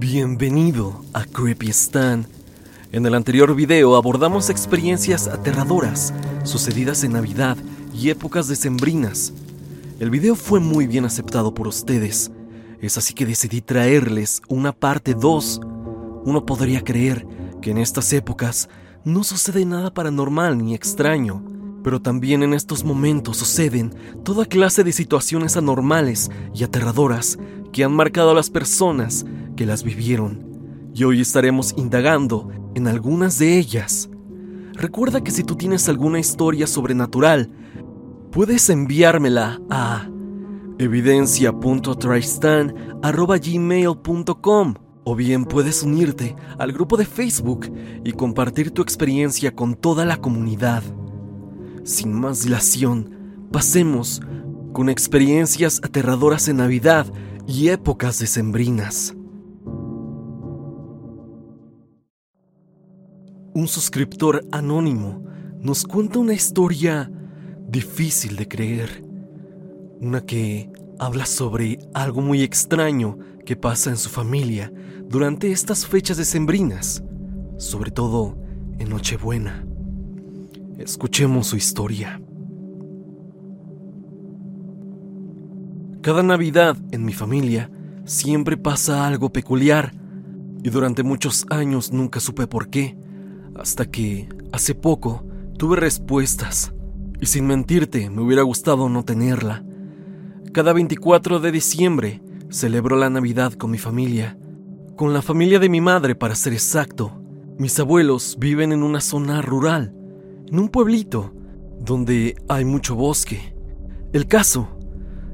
Bienvenido a Creepy Stan. En el anterior video abordamos experiencias aterradoras sucedidas en Navidad y épocas decembrinas. El video fue muy bien aceptado por ustedes, es así que decidí traerles una parte 2. Uno podría creer que en estas épocas no sucede nada paranormal ni extraño, pero también en estos momentos suceden toda clase de situaciones anormales y aterradoras que han marcado a las personas que las vivieron. Y hoy estaremos indagando en algunas de ellas. Recuerda que si tú tienes alguna historia sobrenatural, puedes enviármela a evidencia.tristan.gmail.com o bien puedes unirte al grupo de Facebook y compartir tu experiencia con toda la comunidad. Sin más dilación, pasemos con experiencias aterradoras en Navidad y épocas decembrinas. Un suscriptor anónimo nos cuenta una historia difícil de creer, una que habla sobre algo muy extraño que pasa en su familia durante estas fechas decembrinas, sobre todo en Nochebuena. Escuchemos su historia. Cada Navidad en mi familia siempre pasa algo peculiar y durante muchos años nunca supe por qué, hasta que hace poco tuve respuestas y sin mentirte me hubiera gustado no tenerla. Cada 24 de diciembre celebro la Navidad con mi familia, con la familia de mi madre para ser exacto. Mis abuelos viven en una zona rural, en un pueblito donde hay mucho bosque. El caso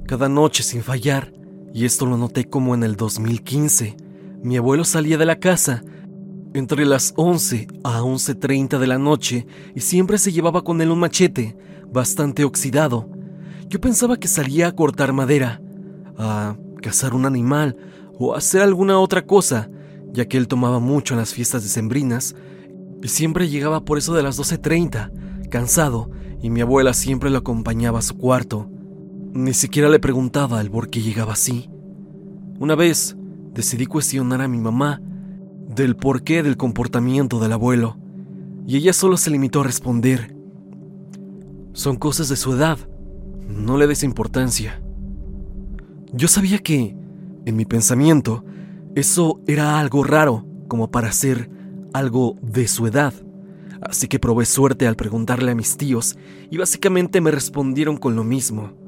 cada noche sin fallar, y esto lo noté como en el 2015. Mi abuelo salía de la casa entre las 11 a 11.30 de la noche y siempre se llevaba con él un machete bastante oxidado. Yo pensaba que salía a cortar madera, a cazar un animal o a hacer alguna otra cosa, ya que él tomaba mucho en las fiestas decembrinas y siempre llegaba por eso de las 12.30, cansado, y mi abuela siempre lo acompañaba a su cuarto. Ni siquiera le preguntaba el por qué llegaba así. Una vez decidí cuestionar a mi mamá del porqué del comportamiento del abuelo, y ella solo se limitó a responder, son cosas de su edad, no le des importancia. Yo sabía que, en mi pensamiento, eso era algo raro como para ser algo de su edad, así que probé suerte al preguntarle a mis tíos y básicamente me respondieron con lo mismo.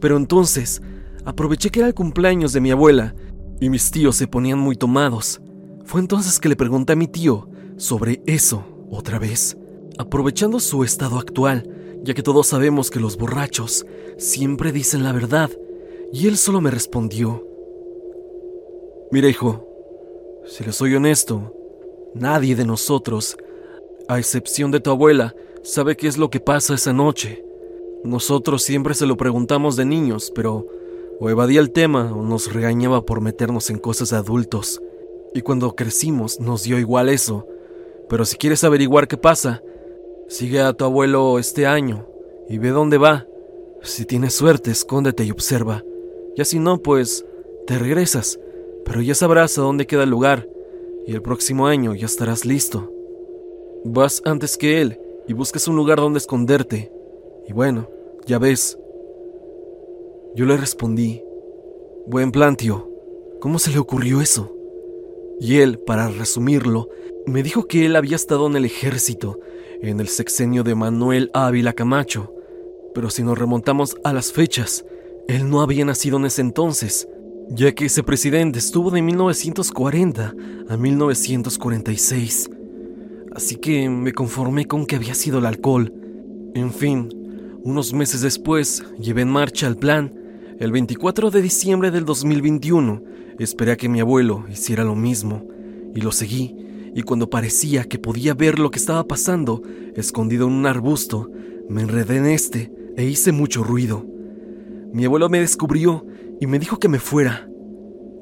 Pero entonces, aproveché que era el cumpleaños de mi abuela y mis tíos se ponían muy tomados. Fue entonces que le pregunté a mi tío sobre eso otra vez, aprovechando su estado actual, ya que todos sabemos que los borrachos siempre dicen la verdad, y él solo me respondió, Mira hijo, si le soy honesto, nadie de nosotros, a excepción de tu abuela, sabe qué es lo que pasa esa noche. Nosotros siempre se lo preguntamos de niños, pero o evadía el tema o nos regañaba por meternos en cosas de adultos. Y cuando crecimos nos dio igual eso. Pero si quieres averiguar qué pasa, sigue a tu abuelo este año y ve dónde va. Si tienes suerte, escóndete y observa. Y si no, pues te regresas, pero ya sabrás a dónde queda el lugar y el próximo año ya estarás listo. Vas antes que él y buscas un lugar donde esconderte y bueno, ya ves. Yo le respondí, buen plan, tío. ¿Cómo se le ocurrió eso? Y él, para resumirlo, me dijo que él había estado en el ejército, en el sexenio de Manuel Ávila Camacho. Pero si nos remontamos a las fechas, él no había nacido en ese entonces, ya que ese presidente estuvo de 1940 a 1946. Así que me conformé con que había sido el alcohol. En fin, unos meses después, llevé en marcha el plan. El 24 de diciembre del 2021, esperé a que mi abuelo hiciera lo mismo, y lo seguí, y cuando parecía que podía ver lo que estaba pasando, escondido en un arbusto, me enredé en este e hice mucho ruido. Mi abuelo me descubrió y me dijo que me fuera.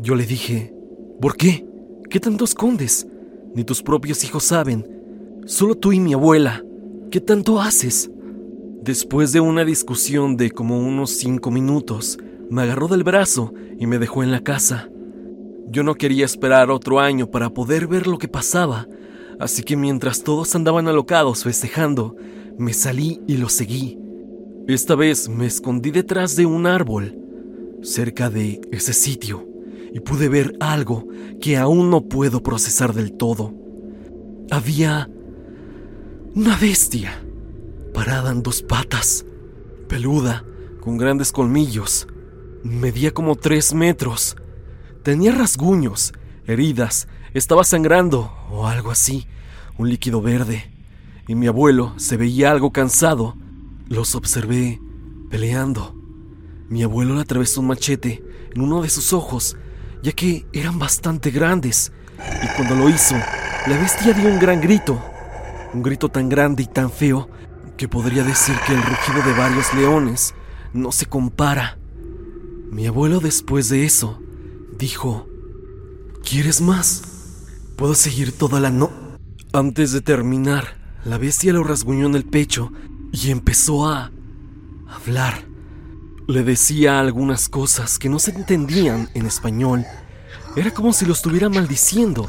Yo le dije, ¿por qué? ¿Qué tanto escondes? Ni tus propios hijos saben. Solo tú y mi abuela. ¿Qué tanto haces? Después de una discusión de como unos cinco minutos, me agarró del brazo y me dejó en la casa. Yo no quería esperar otro año para poder ver lo que pasaba, así que mientras todos andaban alocados festejando, me salí y lo seguí. Esta vez me escondí detrás de un árbol, cerca de ese sitio, y pude ver algo que aún no puedo procesar del todo. Había una bestia, parada en dos patas, peluda, con grandes colmillos. Medía como tres metros. Tenía rasguños, heridas, estaba sangrando o algo así, un líquido verde. Y mi abuelo se veía algo cansado. Los observé peleando. Mi abuelo le atravesó un machete en uno de sus ojos, ya que eran bastante grandes. Y cuando lo hizo, la bestia dio un gran grito. Un grito tan grande y tan feo que podría decir que el rugido de varios leones no se compara. Mi abuelo después de eso dijo, ¿quieres más? Puedo seguir toda la no... Antes de terminar, la bestia lo rasguñó en el pecho y empezó a hablar. Le decía algunas cosas que no se entendían en español. Era como si lo estuviera maldiciendo.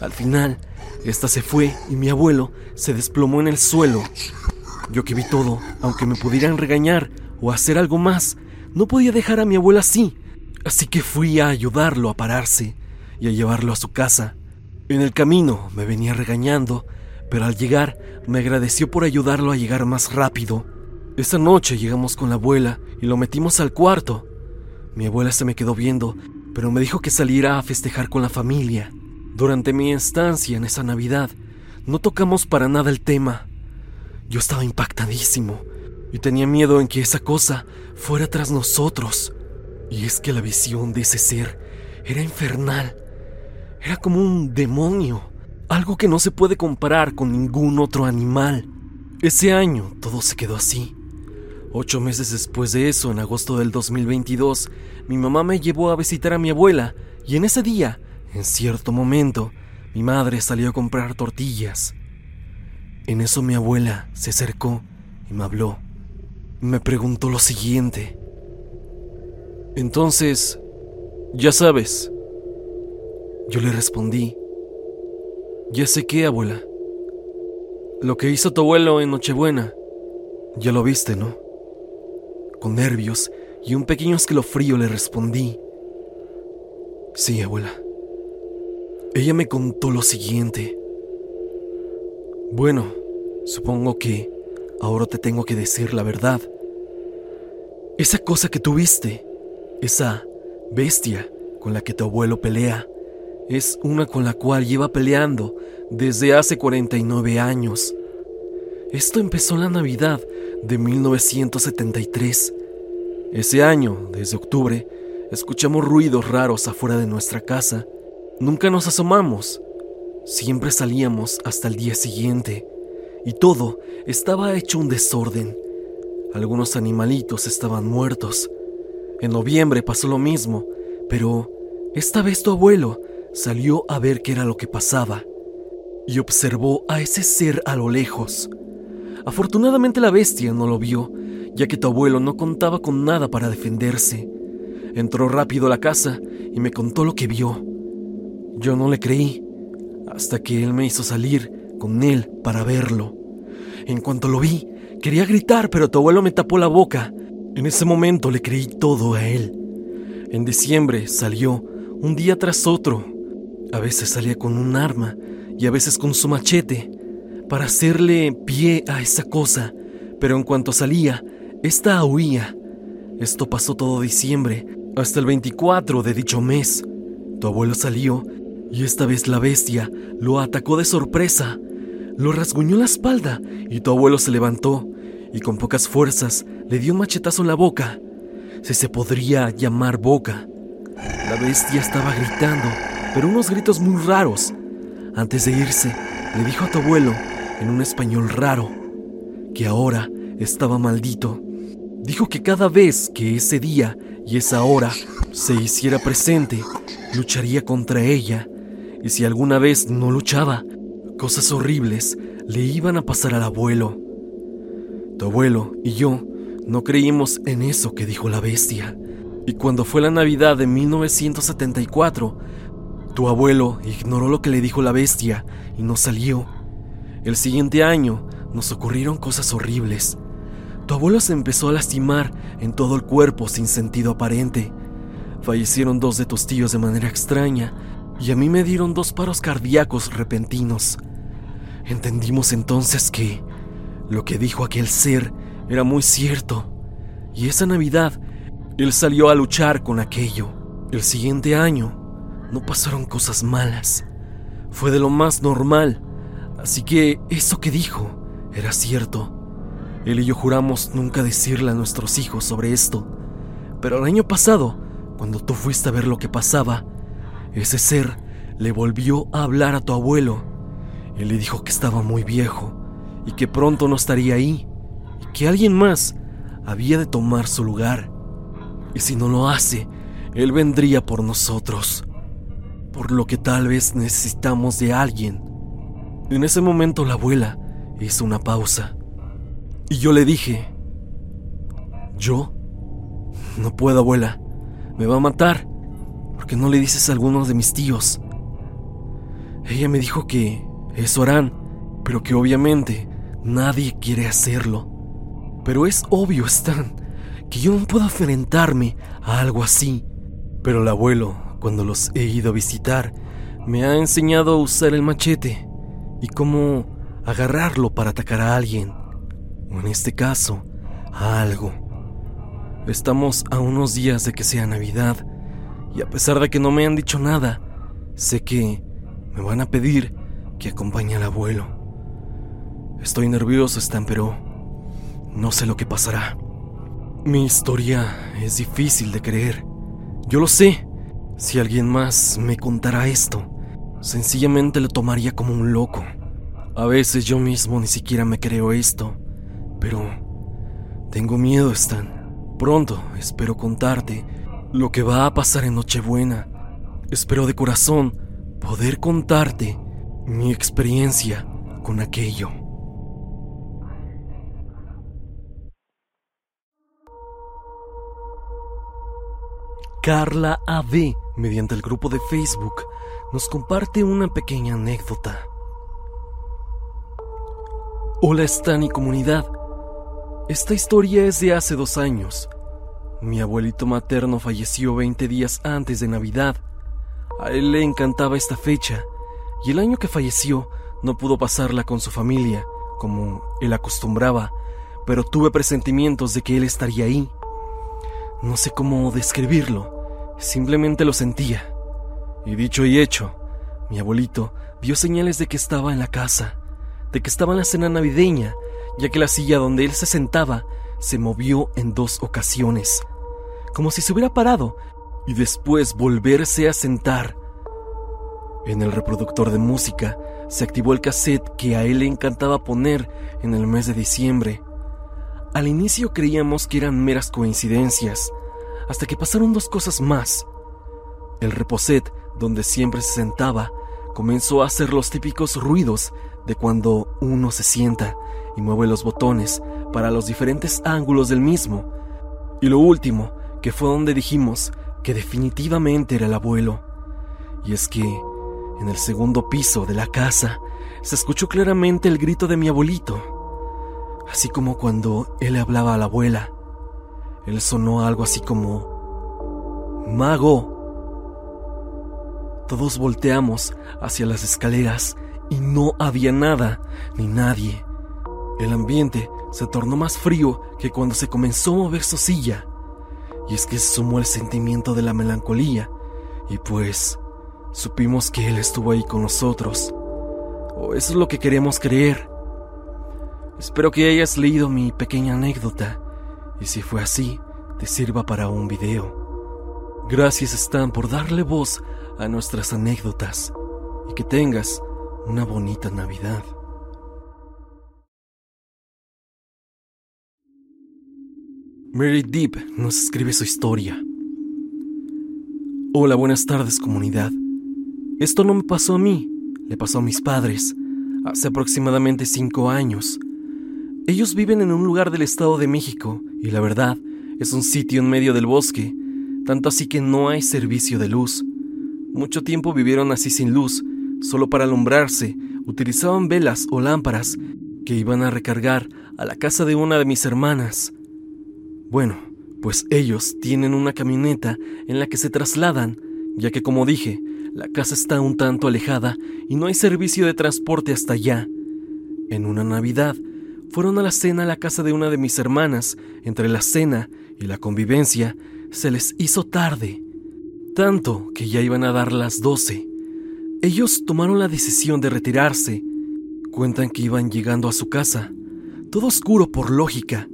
Al final, esta se fue y mi abuelo se desplomó en el suelo. Yo que vi todo, aunque me pudieran regañar o hacer algo más, no podía dejar a mi abuela así. Así que fui a ayudarlo a pararse y a llevarlo a su casa. En el camino me venía regañando, pero al llegar me agradeció por ayudarlo a llegar más rápido. Esa noche llegamos con la abuela y lo metimos al cuarto. Mi abuela se me quedó viendo, pero me dijo que saliera a festejar con la familia. Durante mi estancia en esa Navidad, no tocamos para nada el tema. Yo estaba impactadísimo y tenía miedo en que esa cosa fuera tras nosotros. Y es que la visión de ese ser era infernal. Era como un demonio, algo que no se puede comparar con ningún otro animal. Ese año todo se quedó así. Ocho meses después de eso, en agosto del 2022, mi mamá me llevó a visitar a mi abuela y en ese día, en cierto momento, mi madre salió a comprar tortillas. En eso mi abuela se acercó y me habló. Me preguntó lo siguiente. Entonces, ya sabes. Yo le respondí. Ya sé qué, abuela. Lo que hizo tu abuelo en Nochebuena. Ya lo viste, ¿no? Con nervios y un pequeño escalofrío le respondí. Sí, abuela. Ella me contó lo siguiente. Bueno, supongo que ahora te tengo que decir la verdad. Esa cosa que tuviste, esa bestia con la que tu abuelo pelea, es una con la cual lleva peleando desde hace 49 años. Esto empezó la Navidad de 1973. Ese año, desde octubre, escuchamos ruidos raros afuera de nuestra casa. Nunca nos asomamos. Siempre salíamos hasta el día siguiente. Y todo estaba hecho un desorden. Algunos animalitos estaban muertos. En noviembre pasó lo mismo, pero esta vez tu abuelo salió a ver qué era lo que pasaba y observó a ese ser a lo lejos. Afortunadamente la bestia no lo vio, ya que tu abuelo no contaba con nada para defenderse. Entró rápido a la casa y me contó lo que vio. Yo no le creí, hasta que él me hizo salir con él para verlo. En cuanto lo vi, quería gritar, pero tu abuelo me tapó la boca. En ese momento le creí todo a él. En diciembre salió, un día tras otro. A veces salía con un arma y a veces con su machete para hacerle pie a esa cosa, pero en cuanto salía, ésta huía. Esto pasó todo diciembre, hasta el 24 de dicho mes. Tu abuelo salió y esta vez la bestia lo atacó de sorpresa. Lo rasguñó la espalda y tu abuelo se levantó y con pocas fuerzas le dio un machetazo en la boca. Si se podría llamar boca. La bestia estaba gritando, pero unos gritos muy raros. Antes de irse, le dijo a tu abuelo en un español raro, que ahora estaba maldito. Dijo que cada vez que ese día y esa hora se hiciera presente, lucharía contra ella, y si alguna vez no luchaba, cosas horribles le iban a pasar al abuelo. Tu abuelo y yo no creímos en eso que dijo la bestia, y cuando fue la Navidad de 1974, Tu abuelo ignoró lo que le dijo la bestia y no salió. El siguiente año nos ocurrieron cosas horribles. Tu abuelo se empezó a lastimar en todo el cuerpo sin sentido aparente. Fallecieron dos de tus tíos de manera extraña y a mí me dieron dos paros cardíacos repentinos. Entendimos entonces que lo que dijo aquel ser era muy cierto. Y esa Navidad, él salió a luchar con aquello. El siguiente año, no pasaron cosas malas. Fue de lo más normal. Así que eso que dijo era cierto. Él y yo juramos nunca decirle a nuestros hijos sobre esto. Pero el año pasado, cuando tú fuiste a ver lo que pasaba, ese ser le volvió a hablar a tu abuelo. Él le dijo que estaba muy viejo y que pronto no estaría ahí y que alguien más había de tomar su lugar. Y si no lo hace, él vendría por nosotros. Por lo que tal vez necesitamos de alguien. En ese momento la abuela hizo una pausa. Y yo le dije, ¿yo? No puedo, abuela. Me va a matar. ¿Por qué no le dices a algunos de mis tíos? Ella me dijo que eso harán, pero que obviamente nadie quiere hacerlo. Pero es obvio, Stan, que yo no puedo enfrentarme a algo así. Pero el abuelo, cuando los he ido a visitar, me ha enseñado a usar el machete y cómo agarrarlo para atacar a alguien, o en este caso, a algo. Estamos a unos días de que sea Navidad y a pesar de que no me han dicho nada, sé que me van a pedir que acompañe al abuelo. Estoy nervioso, Stan, pero no sé lo que pasará. Mi historia es difícil de creer. Yo lo sé. Si alguien más me contara esto, sencillamente lo tomaría como un loco. A veces yo mismo ni siquiera me creo esto, pero tengo miedo, Stan. Pronto espero contarte lo que va a pasar en Nochebuena. Espero de corazón poder contarte mi experiencia con aquello. Carla AB, mediante el grupo de Facebook, nos comparte una pequeña anécdota. Hola Stan y comunidad. Esta historia es de hace dos años. Mi abuelito materno falleció 20 días antes de Navidad. A él le encantaba esta fecha, y el año que falleció no pudo pasarla con su familia, como él acostumbraba, pero tuve presentimientos de que él estaría ahí. No sé cómo describirlo, simplemente lo sentía. Y dicho y hecho, mi abuelito dio señales de que estaba en la casa, de que estaba en la cena navideña, ya que la silla donde él se sentaba se movió en dos ocasiones como si se hubiera parado y después volverse a sentar. En el reproductor de música se activó el cassette que a él le encantaba poner en el mes de diciembre. Al inicio creíamos que eran meras coincidencias, hasta que pasaron dos cosas más. El reposet, donde siempre se sentaba, comenzó a hacer los típicos ruidos de cuando uno se sienta y mueve los botones para los diferentes ángulos del mismo. Y lo último que fue donde dijimos que definitivamente era el abuelo. Y es que, en el segundo piso de la casa, se escuchó claramente el grito de mi abuelito, así como cuando él le hablaba a la abuela. Él sonó algo así como... Mago. Todos volteamos hacia las escaleras y no había nada ni nadie. El ambiente se tornó más frío que cuando se comenzó a mover su silla y es que se sumó el sentimiento de la melancolía, y pues supimos que Él estuvo ahí con nosotros. O eso es lo que queremos creer. Espero que hayas leído mi pequeña anécdota, y si fue así, te sirva para un video. Gracias Stan por darle voz a nuestras anécdotas, y que tengas una bonita Navidad. Mary Deep nos escribe su historia. Hola, buenas tardes comunidad. Esto no me pasó a mí, le pasó a mis padres, hace aproximadamente cinco años. Ellos viven en un lugar del Estado de México y la verdad es un sitio en medio del bosque, tanto así que no hay servicio de luz. Mucho tiempo vivieron así sin luz, solo para alumbrarse, utilizaban velas o lámparas que iban a recargar a la casa de una de mis hermanas. Bueno, pues ellos tienen una camioneta en la que se trasladan, ya que como dije, la casa está un tanto alejada y no hay servicio de transporte hasta allá. En una Navidad, fueron a la cena a la casa de una de mis hermanas. Entre la cena y la convivencia, se les hizo tarde, tanto que ya iban a dar las doce. Ellos tomaron la decisión de retirarse. Cuentan que iban llegando a su casa, todo oscuro por lógica,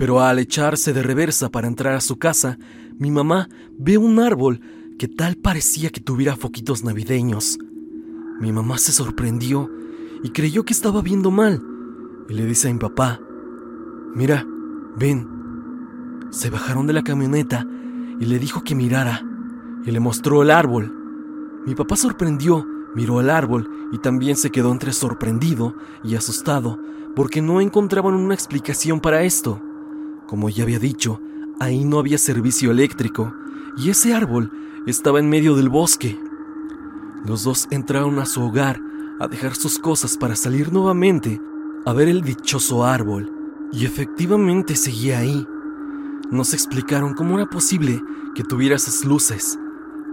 pero al echarse de reversa para entrar a su casa, mi mamá ve un árbol que tal parecía que tuviera foquitos navideños. Mi mamá se sorprendió y creyó que estaba viendo mal, y le dice a mi papá, mira, ven. Se bajaron de la camioneta y le dijo que mirara, y le mostró el árbol. Mi papá sorprendió, miró el árbol y también se quedó entre sorprendido y asustado porque no encontraban una explicación para esto. Como ya había dicho, ahí no había servicio eléctrico y ese árbol estaba en medio del bosque. Los dos entraron a su hogar a dejar sus cosas para salir nuevamente a ver el dichoso árbol y efectivamente seguía ahí. Nos explicaron cómo era posible que tuviera esas luces.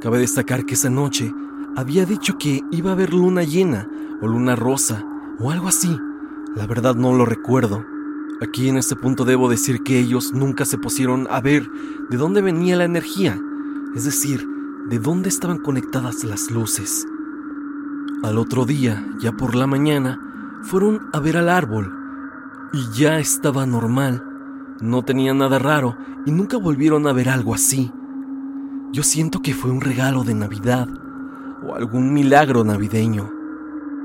Cabe destacar que esa noche había dicho que iba a haber luna llena o luna rosa o algo así. La verdad no lo recuerdo. Aquí en este punto debo decir que ellos nunca se pusieron a ver de dónde venía la energía, es decir, de dónde estaban conectadas las luces. Al otro día, ya por la mañana, fueron a ver al árbol y ya estaba normal, no tenía nada raro y nunca volvieron a ver algo así. Yo siento que fue un regalo de Navidad o algún milagro navideño,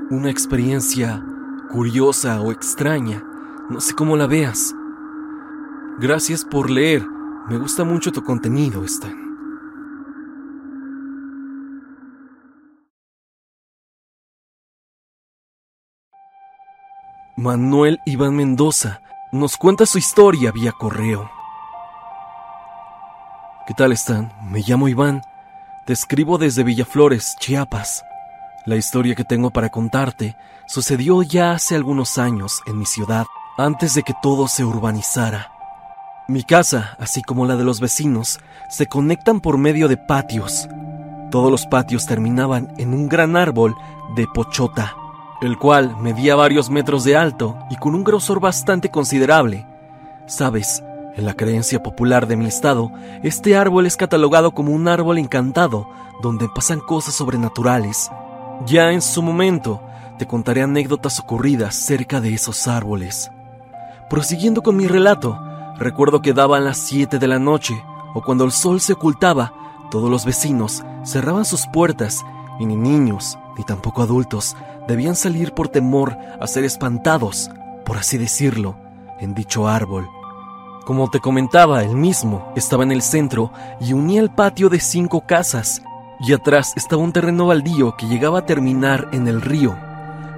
una experiencia curiosa o extraña, no sé cómo la veas. Gracias por leer, me gusta mucho tu contenido, Stan. Manuel Iván Mendoza nos cuenta su historia vía correo. ¿Qué tal están? Me llamo Iván. Te escribo desde Villaflores, Chiapas. La historia que tengo para contarte sucedió ya hace algunos años en mi ciudad, antes de que todo se urbanizara. Mi casa, así como la de los vecinos, se conectan por medio de patios. Todos los patios terminaban en un gran árbol de pochota, el cual medía varios metros de alto y con un grosor bastante considerable. Sabes, en la creencia popular de mi estado, este árbol es catalogado como un árbol encantado, donde pasan cosas sobrenaturales. Ya en su momento, te contaré anécdotas ocurridas cerca de esos árboles. Prosiguiendo con mi relato, recuerdo que daban las 7 de la noche, o cuando el sol se ocultaba, todos los vecinos cerraban sus puertas y ni niños, ni tampoco adultos, debían salir por temor a ser espantados, por así decirlo, en dicho árbol. Como te comentaba, el mismo estaba en el centro y unía el patio de cinco casas, y atrás estaba un terreno baldío que llegaba a terminar en el río.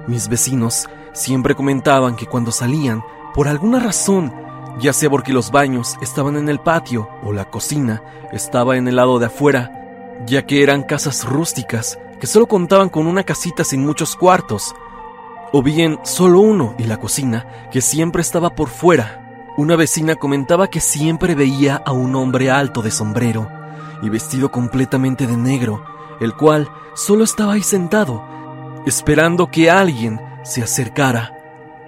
Mis vecinos siempre comentaban que cuando salían, por alguna razón, ya sea porque los baños estaban en el patio o la cocina estaba en el lado de afuera, ya que eran casas rústicas que solo contaban con una casita sin muchos cuartos, o bien solo uno y la cocina que siempre estaba por fuera una vecina comentaba que siempre veía a un hombre alto de sombrero y vestido completamente de negro, el cual solo estaba ahí sentado, esperando que alguien se acercara.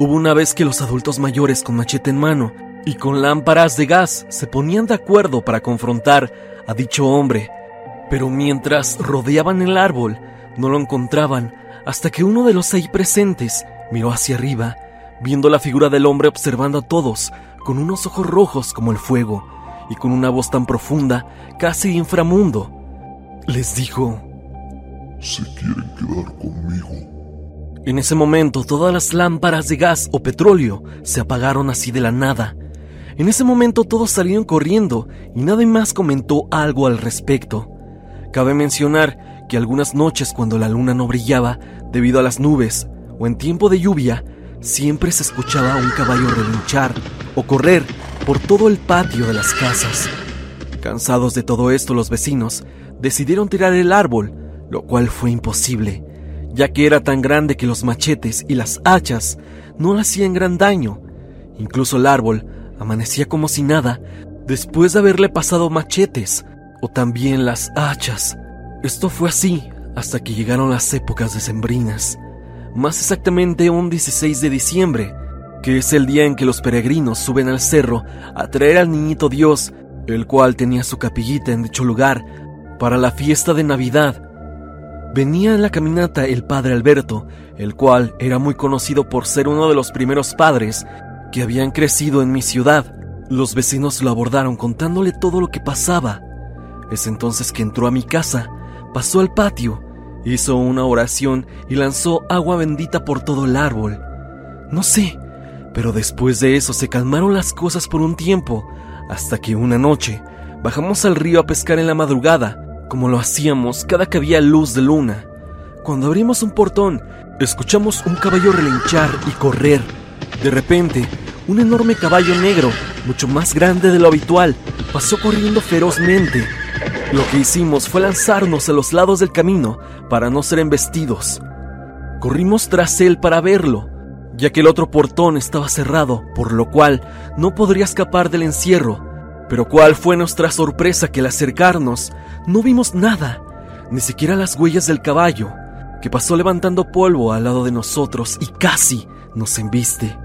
Hubo una vez que los adultos mayores con machete en mano y con lámparas de gas se ponían de acuerdo para confrontar a dicho hombre, pero mientras rodeaban el árbol no lo encontraban hasta que uno de los ahí presentes miró hacia arriba, viendo la figura del hombre observando a todos con unos ojos rojos como el fuego y con una voz tan profunda, casi inframundo. Les dijo, Se quieren quedar conmigo. En ese momento todas las lámparas de gas o petróleo se apagaron así de la nada. En ese momento todos salieron corriendo y nadie más comentó algo al respecto. Cabe mencionar que algunas noches cuando la luna no brillaba debido a las nubes o en tiempo de lluvia, siempre se escuchaba a un caballo relinchar o correr por todo el patio de las casas. Cansados de todo esto, los vecinos decidieron tirar el árbol, lo cual fue imposible, ya que era tan grande que los machetes y las hachas no le hacían gran daño. Incluso el árbol amanecía como si nada después de haberle pasado machetes o también las hachas. Esto fue así hasta que llegaron las épocas decembrinas, más exactamente un 16 de diciembre, que es el día en que los peregrinos suben al cerro a traer al niñito Dios, el cual tenía su capillita en dicho lugar para la fiesta de Navidad. Venía en la caminata el padre Alberto, el cual era muy conocido por ser uno de los primeros padres que habían crecido en mi ciudad. Los vecinos lo abordaron contándole todo lo que pasaba. Es entonces que entró a mi casa, pasó al patio, hizo una oración y lanzó agua bendita por todo el árbol. No sé, pero después de eso se calmaron las cosas por un tiempo, hasta que una noche bajamos al río a pescar en la madrugada, como lo hacíamos cada que había luz de luna. Cuando abrimos un portón, escuchamos un caballo relinchar y correr. De repente, un enorme caballo negro, mucho más grande de lo habitual, pasó corriendo ferozmente. Lo que hicimos fue lanzarnos a los lados del camino para no ser embestidos. Corrimos tras él para verlo, ya que el otro portón estaba cerrado, por lo cual no podría escapar del encierro. Pero cuál fue nuestra sorpresa que al acercarnos no vimos nada, ni siquiera las huellas del caballo, que pasó levantando polvo al lado de nosotros y casi nos embiste.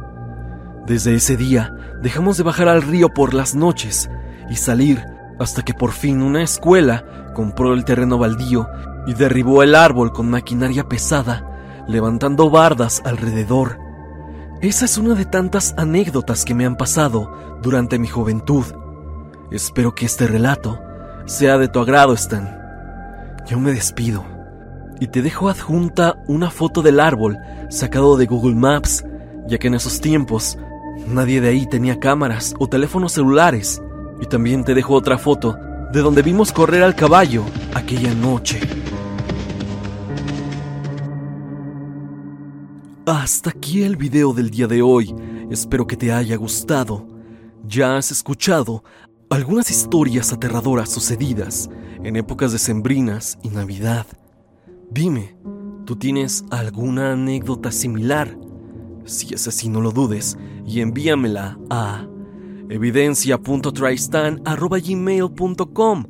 Desde ese día dejamos de bajar al río por las noches y salir hasta que por fin una escuela compró el terreno baldío y derribó el árbol con maquinaria pesada, levantando bardas alrededor. Esa es una de tantas anécdotas que me han pasado durante mi juventud. Espero que este relato sea de tu agrado, Stan. Yo me despido y te dejo adjunta una foto del árbol sacado de Google Maps, ya que en esos tiempos Nadie de ahí tenía cámaras o teléfonos celulares. Y también te dejo otra foto de donde vimos correr al caballo aquella noche. Hasta aquí el video del día de hoy. Espero que te haya gustado. Ya has escuchado algunas historias aterradoras sucedidas en épocas decembrinas y Navidad. Dime, ¿tú tienes alguna anécdota similar? Si es así, no lo dudes y envíamela a evidencia.tristan.gmail.com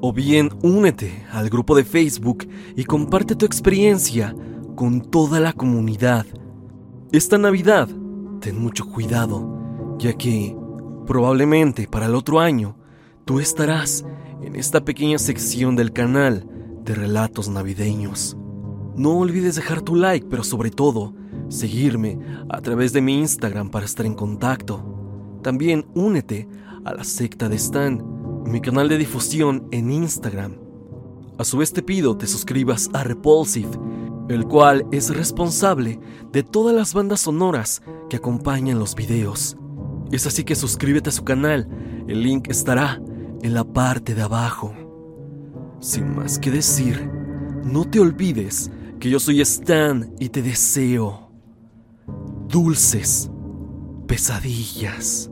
o bien únete al grupo de Facebook y comparte tu experiencia con toda la comunidad. Esta Navidad, ten mucho cuidado, ya que probablemente para el otro año tú estarás en esta pequeña sección del canal de relatos navideños. No olvides dejar tu like, pero sobre todo, seguirme a través de mi Instagram para estar en contacto. También únete a la secta de Stan, mi canal de difusión en Instagram. A su vez te pido te suscribas a Repulsive, el cual es responsable de todas las bandas sonoras que acompañan los videos. Es así que suscríbete a su canal, el link estará en la parte de abajo. Sin más que decir, no te olvides que yo soy Stan y te deseo dulces pesadillas.